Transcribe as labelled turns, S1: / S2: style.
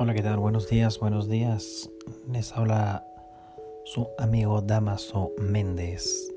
S1: Hola, ¿qué tal? Buenos días, buenos días. Les habla su amigo Damaso Méndez.